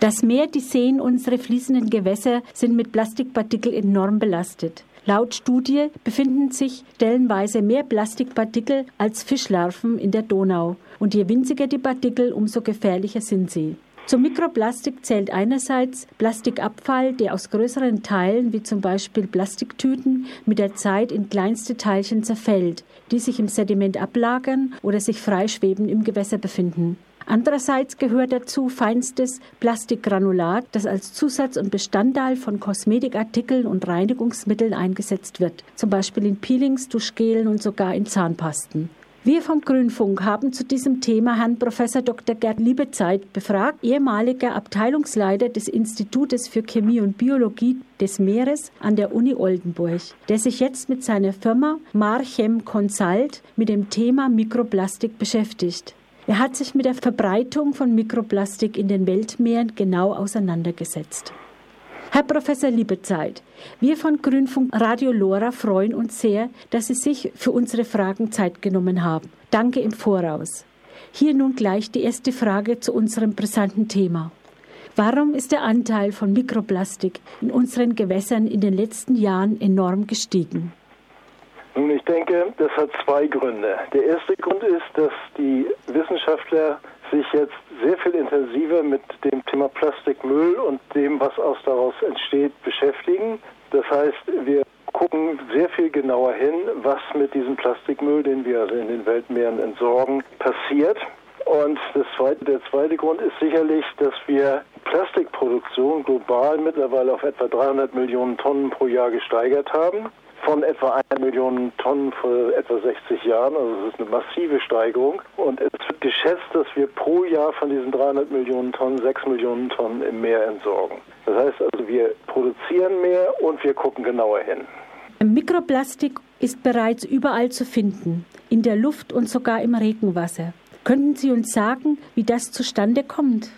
Das Meer, die Seen, unsere fließenden Gewässer sind mit Plastikpartikeln enorm belastet. Laut Studie befinden sich stellenweise mehr Plastikpartikel als Fischlarven in der Donau. Und je winziger die Partikel, umso gefährlicher sind sie. Zum Mikroplastik zählt einerseits Plastikabfall, der aus größeren Teilen, wie zum Beispiel Plastiktüten, mit der Zeit in kleinste Teilchen zerfällt, die sich im Sediment ablagern oder sich freischwebend im Gewässer befinden. Andererseits gehört dazu feinstes Plastikgranulat, das als Zusatz und Bestandteil von Kosmetikartikeln und Reinigungsmitteln eingesetzt wird, zum Beispiel in Peelings, Duschgelen und sogar in Zahnpasten. Wir vom Grünfunk haben zu diesem Thema Herrn Prof. Dr. Gerd Liebezeit befragt, ehemaliger Abteilungsleiter des Institutes für Chemie und Biologie des Meeres an der Uni Oldenburg, der sich jetzt mit seiner Firma Marchem Consult mit dem Thema Mikroplastik beschäftigt. Er hat sich mit der Verbreitung von Mikroplastik in den Weltmeeren genau auseinandergesetzt. Herr Professor Liebezeit, wir von Grünfunk Radio Lora freuen uns sehr, dass Sie sich für unsere Fragen Zeit genommen haben. Danke im Voraus. Hier nun gleich die erste Frage zu unserem brisanten Thema. Warum ist der Anteil von Mikroplastik in unseren Gewässern in den letzten Jahren enorm gestiegen? Nun, ich denke, das hat zwei Gründe. Der erste Grund ist, dass Wissenschaftler sich jetzt sehr viel intensiver mit dem Thema Plastikmüll und dem, was aus daraus entsteht, beschäftigen. Das heißt, wir gucken sehr viel genauer hin, was mit diesem Plastikmüll, den wir also in den Weltmeeren entsorgen, passiert. Und zweite, der zweite Grund ist sicherlich, dass wir Plastikproduktion global mittlerweile auf etwa 300 Millionen Tonnen pro Jahr gesteigert haben von etwa einer Million Tonnen vor etwa 60 Jahren. Also es ist eine massive Steigerung. Und es wird geschätzt, dass wir pro Jahr von diesen 300 Millionen Tonnen 6 Millionen Tonnen im Meer entsorgen. Das heißt also, wir produzieren mehr und wir gucken genauer hin. Mikroplastik ist bereits überall zu finden, in der Luft und sogar im Regenwasser. Könnten Sie uns sagen, wie das zustande kommt?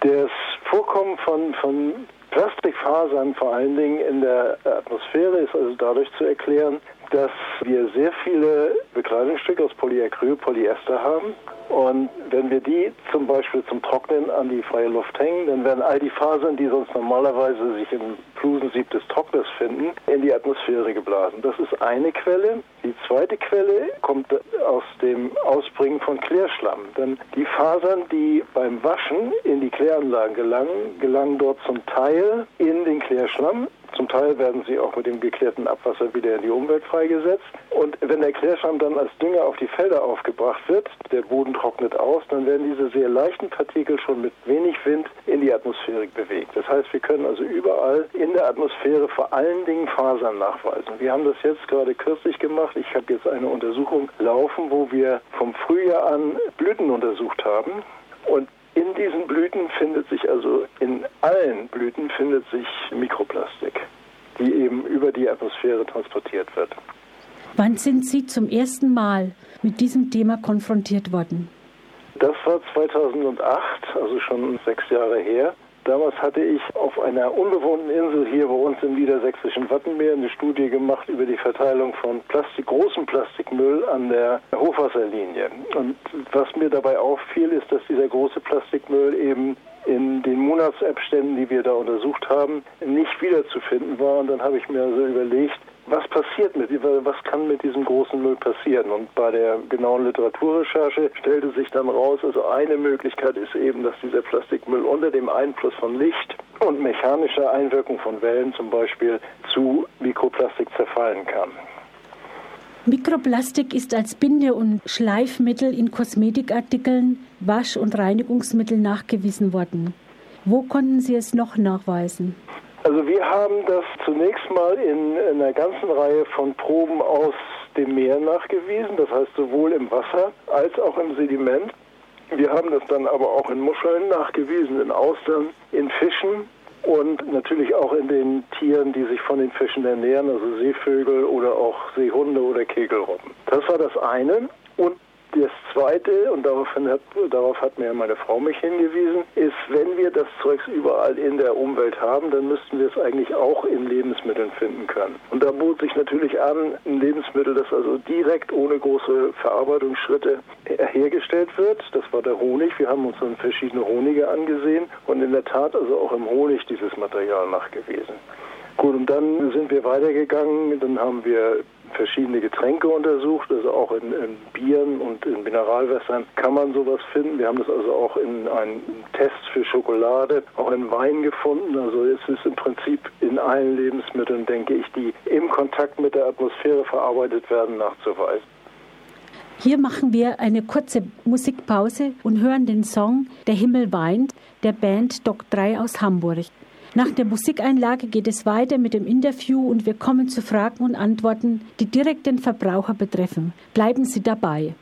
Das Vorkommen von, von Plastikfasern vor allen Dingen in der Atmosphäre ist also dadurch zu erklären, dass wir sehr viele Bekleidungsstücke aus Polyacryl, Polyester haben. Und wenn wir die zum Beispiel zum Trocknen an die freie Luft hängen, dann werden all die Fasern, die sonst normalerweise sich im Flusensieb des Trockners finden, in die Atmosphäre geblasen. Das ist eine Quelle. Die zweite Quelle kommt aus dem Ausbringen von Klärschlamm. Denn die Fasern, die beim Waschen in die Kläranlagen gelangen, gelangen dort zum Teil in den Klärschlamm Teil werden sie auch mit dem geklärten Abwasser wieder in die Umwelt freigesetzt. Und wenn der Klärschlamm dann als Dünger auf die Felder aufgebracht wird, der Boden trocknet aus, dann werden diese sehr leichten Partikel schon mit wenig Wind in die Atmosphäre bewegt. Das heißt, wir können also überall in der Atmosphäre vor allen Dingen Fasern nachweisen. Wir haben das jetzt gerade kürzlich gemacht. Ich habe jetzt eine Untersuchung laufen, wo wir vom Frühjahr an Blüten untersucht haben. Und in diesen Blüten findet sich also, in allen Blüten findet sich Mikroplastik, die eben über die Atmosphäre transportiert wird. Wann sind Sie zum ersten Mal mit diesem Thema konfrontiert worden? Das war 2008, also schon sechs Jahre her. Damals hatte ich auf einer unbewohnten Insel hier bei uns im niedersächsischen Wattenmeer eine Studie gemacht über die Verteilung von Plastik, großem Plastikmüll an der Hochwasserlinie. Und was mir dabei auffiel, ist, dass dieser große Plastikmüll eben Monatsabständen, die wir da untersucht haben, nicht wiederzufinden war. Und dann habe ich mir also überlegt, was passiert mit, was kann mit diesem großen Müll passieren? Und bei der genauen Literaturrecherche stellte sich dann raus, also eine Möglichkeit ist eben, dass dieser Plastikmüll unter dem Einfluss von Licht und mechanischer Einwirkung von Wellen zum Beispiel zu Mikroplastik zerfallen kann. Mikroplastik ist als Binde- und Schleifmittel in Kosmetikartikeln, Wasch- und Reinigungsmitteln nachgewiesen worden. Wo konnten Sie es noch nachweisen? Also wir haben das zunächst mal in, in einer ganzen Reihe von Proben aus dem Meer nachgewiesen, das heißt sowohl im Wasser als auch im Sediment. Wir haben das dann aber auch in Muscheln nachgewiesen, in Austern, in Fischen und natürlich auch in den Tieren, die sich von den Fischen ernähren, also Seevögel oder auch Seehunde oder Kegelrobben. Das war das eine. Und Das Zweite, und darauf hat, darauf hat mir meine Frau mich hingewiesen, ist, wenn wir das Zeugs überall in der Umwelt haben, dann müssten wir es eigentlich auch in Lebensmitteln finden können. Und da bot sich natürlich an, ein Lebensmittel, das also direkt ohne große Verarbeitungsschritte hergestellt wird. Das war der Honig. Wir haben uns dann verschiedene Honige angesehen und in der Tat also auch im Honig dieses Material nachgewiesen. Gut, und dann sind wir weitergegangen, dann haben wir verschiedene Getränke untersucht, also auch in, in, Bieren und in Mineralwässern kann man sowas finden. Wir haben das also auch in einem Test für Schokolade, auch in Wein gefunden. Also es ist im Prinzip in allen Lebensmitteln, denke ich, die im Kontakt mit der Atmosphäre verarbeitet werden, nachzuweisen. Hier machen wir eine kurze Musikpause und hören den Song Der Himmel weint der Band Doc 3 aus Hamburg. Nach der Musikeinlage geht es weiter mit dem Interview und wir kommen zu Fragen und Antworten, die direkt den Verbraucher betreffen. Bleiben Sie dabei.